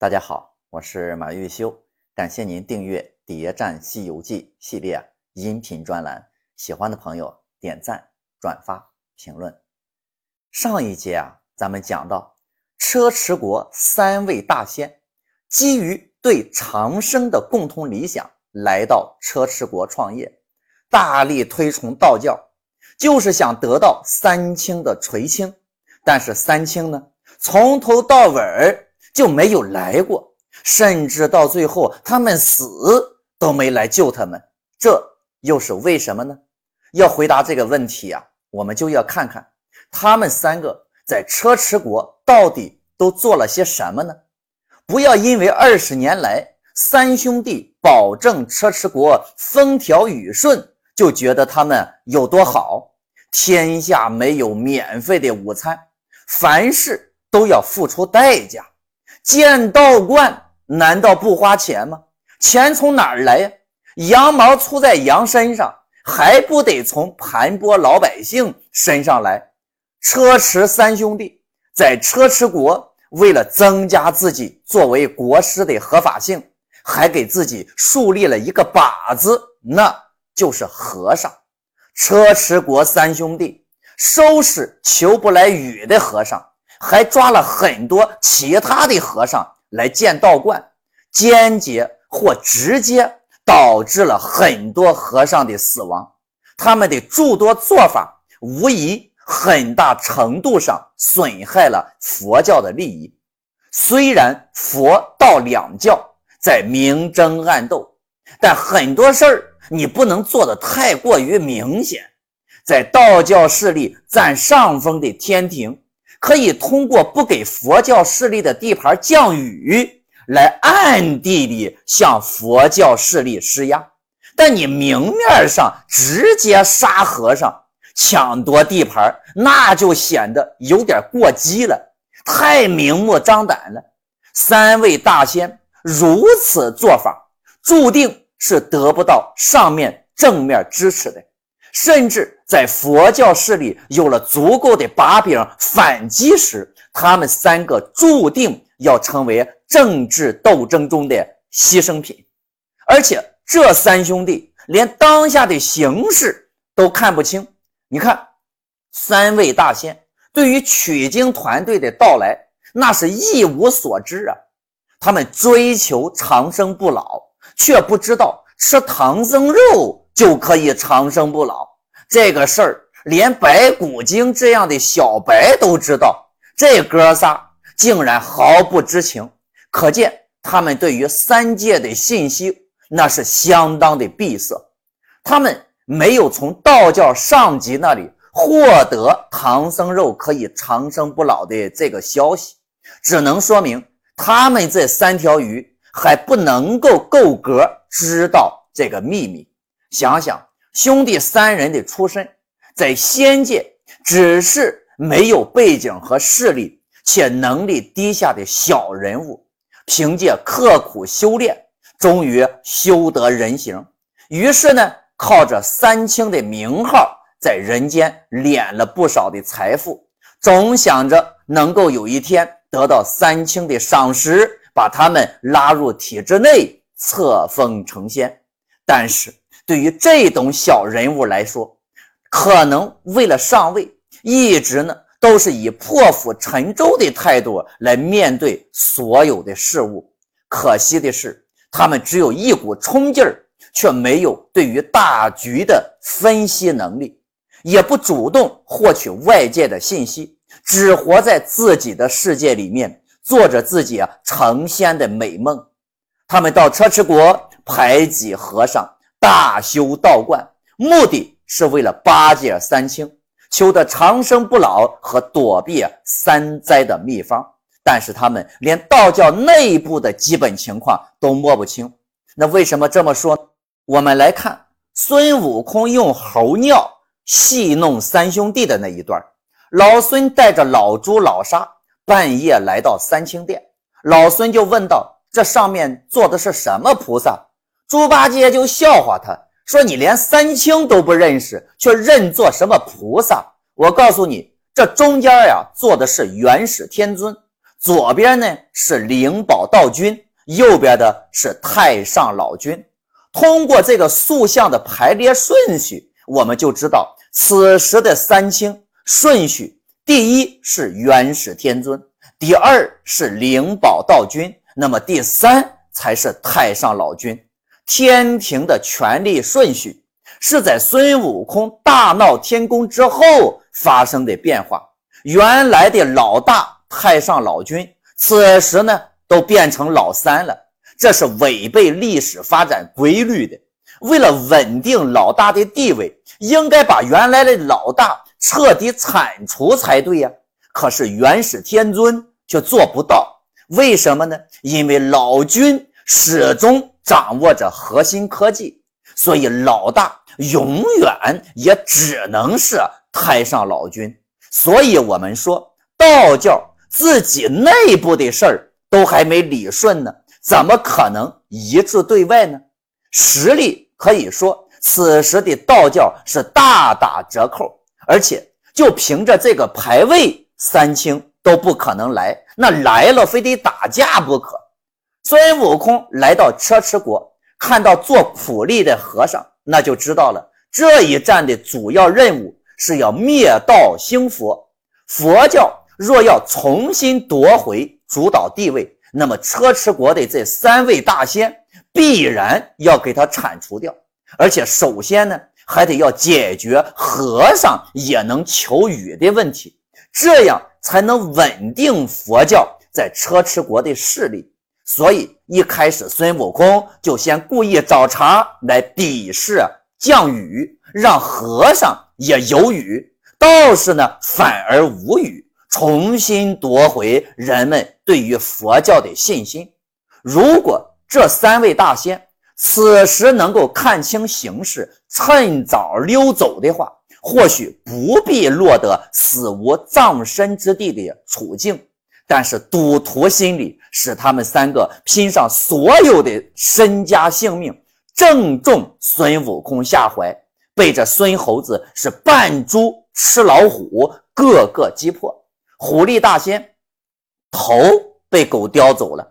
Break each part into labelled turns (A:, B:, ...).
A: 大家好，我是马玉修，感谢您订阅《谍战西游记》系列音频专栏。喜欢的朋友点赞、转发、评论。上一节啊，咱们讲到车迟国三位大仙基于对长生的共同理想，来到车迟国创业，大力推崇道教，就是想得到三清的垂青。但是三清呢，从头到尾就没有来过，甚至到最后他们死都没来救他们，这又是为什么呢？要回答这个问题啊，我们就要看看他们三个在车迟国到底都做了些什么呢？不要因为二十年来三兄弟保证车迟国风调雨顺，就觉得他们有多好。天下没有免费的午餐，凡事都要付出代价。建道观难道不花钱吗？钱从哪儿来呀？羊毛出在羊身上，还不得从盘剥老百姓身上来？车迟三兄弟在车迟国，为了增加自己作为国师的合法性，还给自己树立了一个靶子，那就是和尚。车迟国三兄弟收拾求不来雨的和尚。还抓了很多其他的和尚来建道观，间接或直接导致了很多和尚的死亡。他们的诸多做法，无疑很大程度上损害了佛教的利益。虽然佛道两教在明争暗斗，但很多事儿你不能做的太过于明显。在道教势力占上风的天庭。可以通过不给佛教势力的地盘降雨，来暗地里向佛教势力施压。但你明面上直接杀和尚、抢夺地盘，那就显得有点过激了，太明目张胆了。三位大仙如此做法，注定是得不到上面正面支持的。甚至在佛教势力有了足够的把柄反击时，他们三个注定要成为政治斗争中的牺牲品。而且这三兄弟连当下的形势都看不清。你看，三位大仙对于取经团队的到来那是一无所知啊！他们追求长生不老，却不知道吃唐僧肉就可以长生不老。这个事儿连白骨精这样的小白都知道，这哥仨竟然毫不知情，可见他们对于三界的信息那是相当的闭塞。他们没有从道教上级那里获得唐僧肉可以长生不老的这个消息，只能说明他们这三条鱼还不能够够格知道这个秘密。想想。兄弟三人的出身，在仙界只是没有背景和势力，且能力低下的小人物，凭借刻苦修炼，终于修得人形。于是呢，靠着三清的名号，在人间敛了不少的财富，总想着能够有一天得到三清的赏识，把他们拉入体制内，册封成仙。但是。对于这种小人物来说，可能为了上位，一直呢都是以破釜沉舟的态度来面对所有的事物。可惜的是，他们只有一股冲劲儿，却没有对于大局的分析能力，也不主动获取外界的信息，只活在自己的世界里面，做着自己啊成仙的美梦。他们到车迟国排挤和尚。大修道观，目的是为了巴结三清，求得长生不老和躲避三灾的秘方。但是他们连道教内部的基本情况都摸不清。那为什么这么说？我们来看孙悟空用猴尿戏弄三兄弟的那一段。老孙带着老朱、老沙半夜来到三清殿，老孙就问道：“这上面坐的是什么菩萨？”猪八戒就笑话他说：“你连三清都不认识，却认作什么菩萨？我告诉你，这中间呀坐的是元始天尊，左边呢是灵宝道君，右边的是太上老君。通过这个塑像的排列顺序，我们就知道此时的三清顺序：第一是元始天尊，第二是灵宝道君，那么第三才是太上老君。天庭的权力顺序是在孙悟空大闹天宫之后发生的变化。原来的老大太上老君，此时呢都变成老三了。这是违背历史发展规律的。为了稳定老大的地位，应该把原来的老大彻底铲除才对呀。可是元始天尊却做不到，为什么呢？因为老君始终掌握着核心科技，所以老大永远也只能是太上老君。所以我们说，道教自己内部的事儿都还没理顺呢。怎么可能一致对外呢？实力可以说，此时的道教是大打折扣，而且就凭着这个牌位，三清都不可能来，那来了非得打架不可。孙悟空来到车迟国，看到做苦力的和尚，那就知道了，这一战的主要任务是要灭道兴佛。佛教若要重新夺回主导地位。那么车迟国的这三位大仙必然要给他铲除掉，而且首先呢，还得要解决和尚也能求雨的问题，这样才能稳定佛教在车迟国的势力。所以一开始孙悟空就先故意找茬来鄙视降雨，让和尚也有雨，道士呢反而无雨。重新夺回人们对于佛教的信心。如果这三位大仙此时能够看清形势，趁早溜走的话，或许不必落得死无葬身之地的处境。但是赌徒心理使他们三个拼上所有的身家性命，正中孙悟空下怀，被这孙猴子是扮猪吃老虎，个个击破。虎力大仙头被狗叼走了，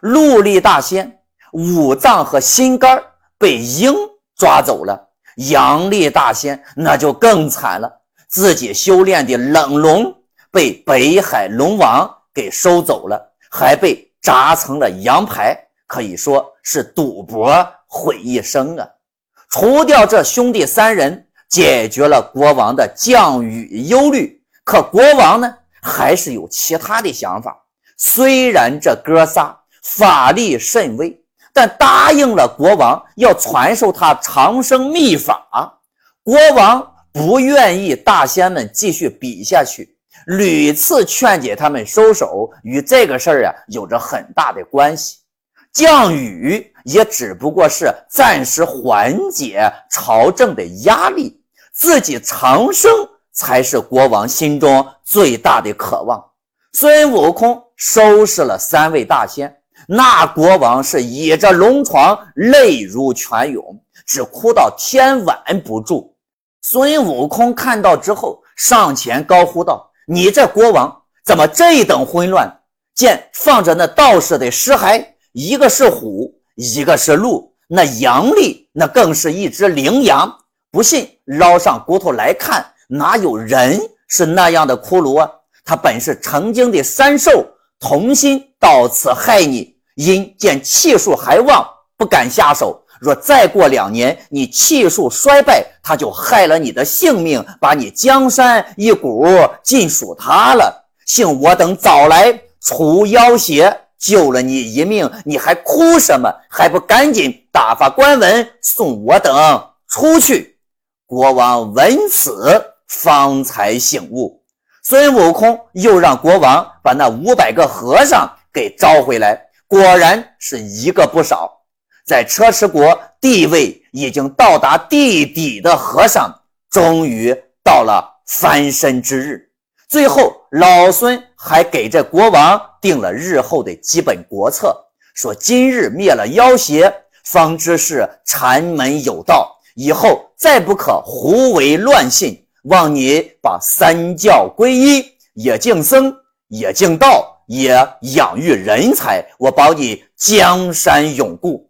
A: 鹿力大仙五脏和心肝被鹰抓走了，阳力大仙那就更惨了，自己修炼的冷龙被北海龙王给收走了，还被砸成了羊排，可以说是赌博毁一生啊！除掉这兄弟三人，解决了国王的降雨忧虑，可国王呢？还是有其他的想法。虽然这哥仨法力甚微，但答应了国王要传授他长生秘法。国王不愿意大仙们继续比下去，屡次劝解他们收手，与这个事儿啊有着很大的关系。降雨也只不过是暂时缓解朝政的压力，自己长生。才是国王心中最大的渴望。孙悟空收拾了三位大仙，那国王是倚着龙床，泪如泉涌，只哭到天晚不住。孙悟空看到之后，上前高呼道：“你这国王怎么这等混乱？”见放着那道士的尸骸，一个是虎，一个是鹿，那羊力那更是一只羚羊。不信，捞上骨头来看。哪有人是那样的骷髅啊？他本是曾经的三兽，同心到此害你，因见气数还旺，不敢下手。若再过两年，你气数衰败，他就害了你的性命，把你江山一股尽属他了。幸我等早来除妖邪，救了你一命，你还哭什么？还不赶紧打发官文送我等出去？国王闻此。方才醒悟，孙悟空又让国王把那五百个和尚给招回来，果然是一个不少。在车迟国地位已经到达地底的和尚，终于到了翻身之日。最后，老孙还给这国王定了日后的基本国策，说今日灭了妖邪，方知是禅门有道，以后再不可胡为乱信。望你把三教归一，也敬僧，也敬道，也养育人才，我保你江山永固。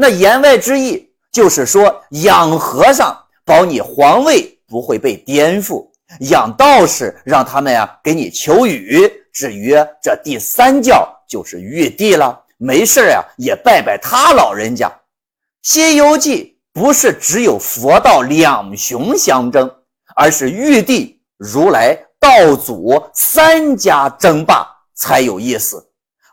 A: 那言外之意就是说，养和尚保你皇位不会被颠覆，养道士让他们呀给你求雨。至于这第三教，就是玉帝了，没事呀也拜拜他老人家。《西游记》不是只有佛道两雄相争，而是玉帝、如来。道祖三家争霸才有意思。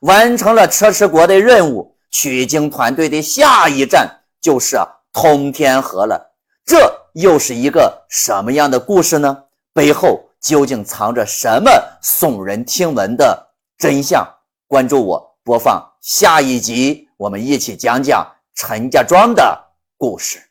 A: 完成了车迟国的任务，取经团队的下一站就是通天河了。这又是一个什么样的故事呢？背后究竟藏着什么耸人听闻的真相？关注我，播放下一集，我们一起讲讲陈家庄的故事。